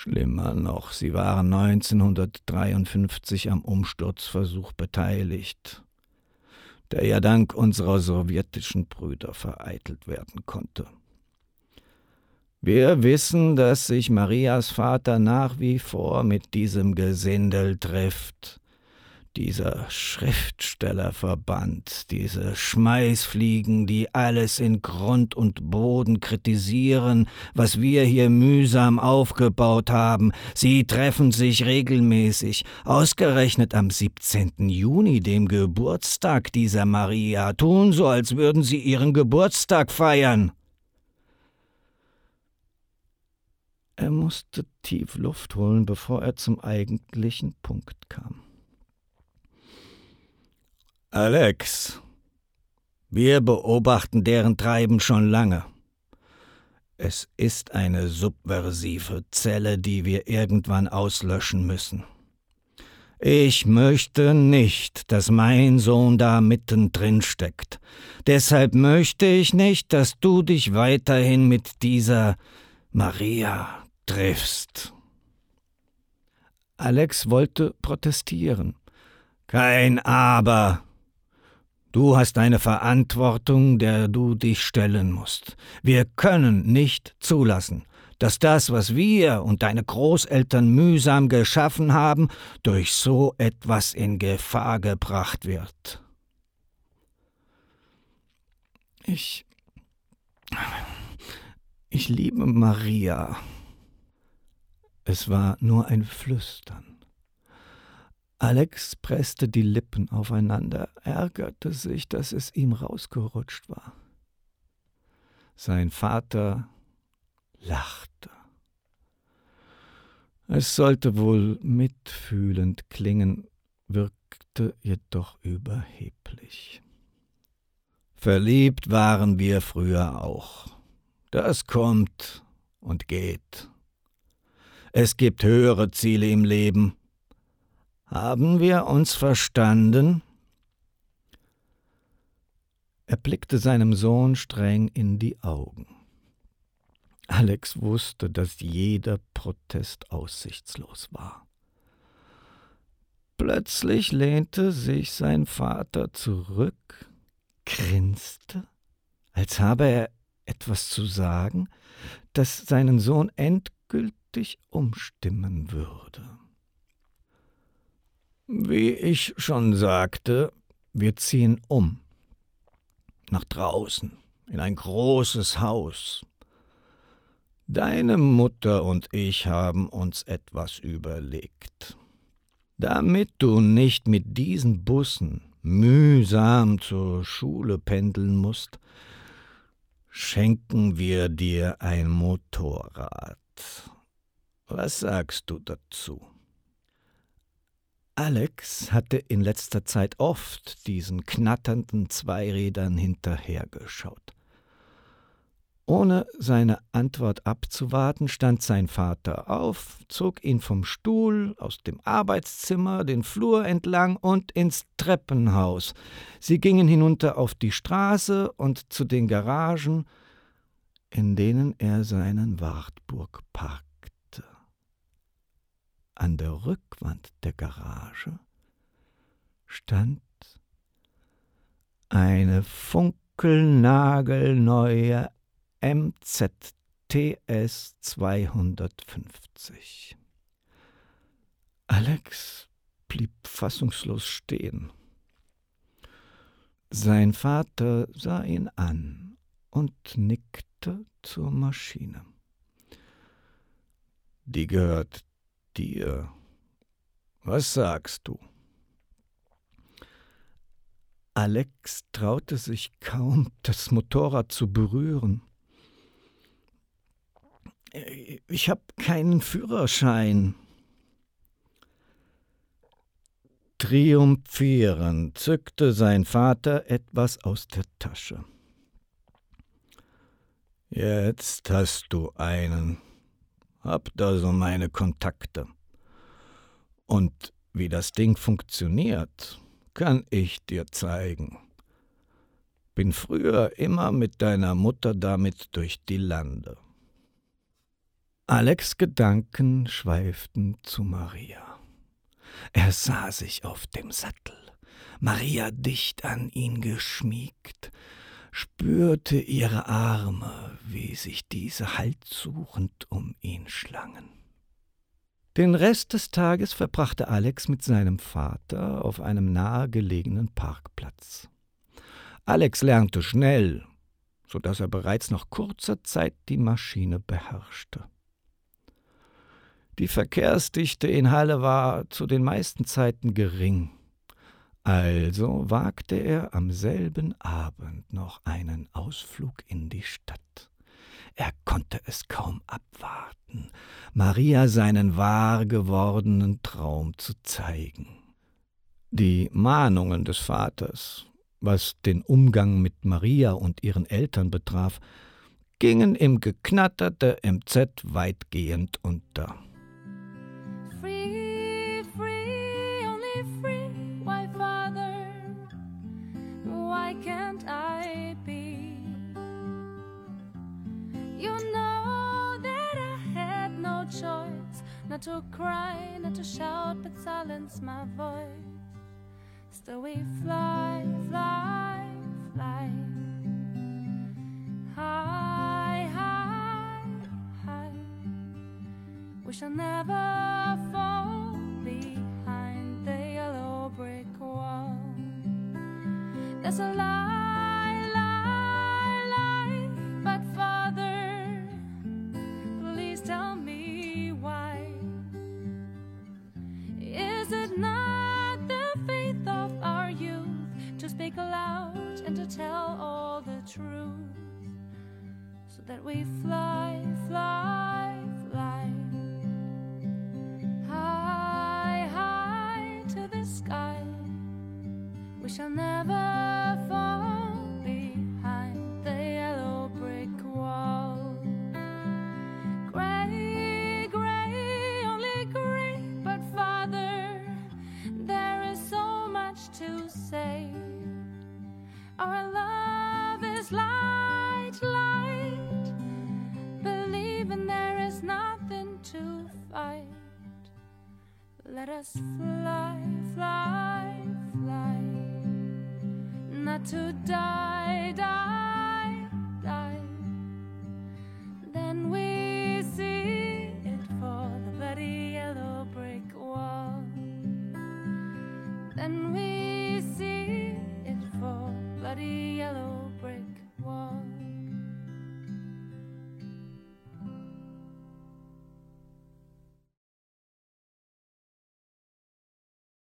Schlimmer noch, sie waren 1953 am Umsturzversuch beteiligt, der ja dank unserer sowjetischen Brüder vereitelt werden konnte. Wir wissen, dass sich Marias Vater nach wie vor mit diesem Gesindel trifft, dieser Schriftstellerverband, diese Schmeißfliegen, die alles in Grund und Boden kritisieren, was wir hier mühsam aufgebaut haben, sie treffen sich regelmäßig, ausgerechnet am 17. Juni, dem Geburtstag dieser Maria, tun so, als würden sie ihren Geburtstag feiern. Er musste tief Luft holen, bevor er zum eigentlichen Punkt kam. Alex, wir beobachten deren Treiben schon lange. Es ist eine subversive Zelle, die wir irgendwann auslöschen müssen. Ich möchte nicht, dass mein Sohn da mittendrin steckt. Deshalb möchte ich nicht, dass du dich weiterhin mit dieser Maria triffst. Alex wollte protestieren. Kein Aber, Du hast eine Verantwortung, der du dich stellen musst. Wir können nicht zulassen, dass das, was wir und deine Großeltern mühsam geschaffen haben, durch so etwas in Gefahr gebracht wird. Ich. Ich liebe Maria. Es war nur ein Flüstern. Alex presste die Lippen aufeinander, ärgerte sich, dass es ihm rausgerutscht war. Sein Vater lachte. Es sollte wohl mitfühlend klingen, wirkte jedoch überheblich. Verliebt waren wir früher auch. Das kommt und geht. Es gibt höhere Ziele im Leben, haben wir uns verstanden? Er blickte seinem Sohn streng in die Augen. Alex wusste, dass jeder Protest aussichtslos war. Plötzlich lehnte sich sein Vater zurück, grinste, als habe er etwas zu sagen, das seinen Sohn endgültig umstimmen würde. Wie ich schon sagte, wir ziehen um. Nach draußen, in ein großes Haus. Deine Mutter und ich haben uns etwas überlegt. Damit du nicht mit diesen Bussen mühsam zur Schule pendeln musst, schenken wir dir ein Motorrad. Was sagst du dazu? Alex hatte in letzter Zeit oft diesen knatternden Zweirädern hinterhergeschaut. Ohne seine Antwort abzuwarten, stand sein Vater auf, zog ihn vom Stuhl aus dem Arbeitszimmer den Flur entlang und ins Treppenhaus. Sie gingen hinunter auf die Straße und zu den Garagen, in denen er seinen Wartburg parkte. An der Rückwand der Garage stand eine funkelnagelneue MZTS 250. Alex blieb fassungslos stehen. Sein Vater sah ihn an und nickte zur Maschine. Die gehört dir. Was sagst du? Alex traute sich kaum, das Motorrad zu berühren. Ich habe keinen Führerschein. Triumphierend zückte sein Vater etwas aus der Tasche. Jetzt hast du einen habt also meine Kontakte. Und wie das Ding funktioniert, kann ich dir zeigen. Bin früher immer mit deiner Mutter damit durch die Lande. Alex Gedanken schweiften zu Maria. Er sah sich auf dem Sattel, Maria dicht an ihn geschmiegt, spürte ihre Arme, wie sich diese haltsuchend um ihn schlangen. Den Rest des Tages verbrachte Alex mit seinem Vater auf einem nahegelegenen Parkplatz. Alex lernte schnell, so dass er bereits nach kurzer Zeit die Maschine beherrschte. Die Verkehrsdichte in Halle war zu den meisten Zeiten gering. Also wagte er am selben Abend noch einen Ausflug in die Stadt. Er konnte es kaum abwarten, Maria seinen wahr gewordenen Traum zu zeigen. Die Mahnungen des Vaters, was den Umgang mit Maria und ihren Eltern betraf, gingen im Geknatter der MZ weitgehend unter. Not I be You know that I had no choice not to cry, not to shout, but silence my voice. Still we fly, fly, fly. High, high, high. We shall never fall There's a lie, lie, lie. But Father, please tell me why. Is it not the faith of our youth to speak aloud and to tell all the truth so that we fly, fly, fly high, high to the sky? We shall never Our love is light, light, believing there is nothing to fight. Let us fly, fly, fly, not to die, die. body.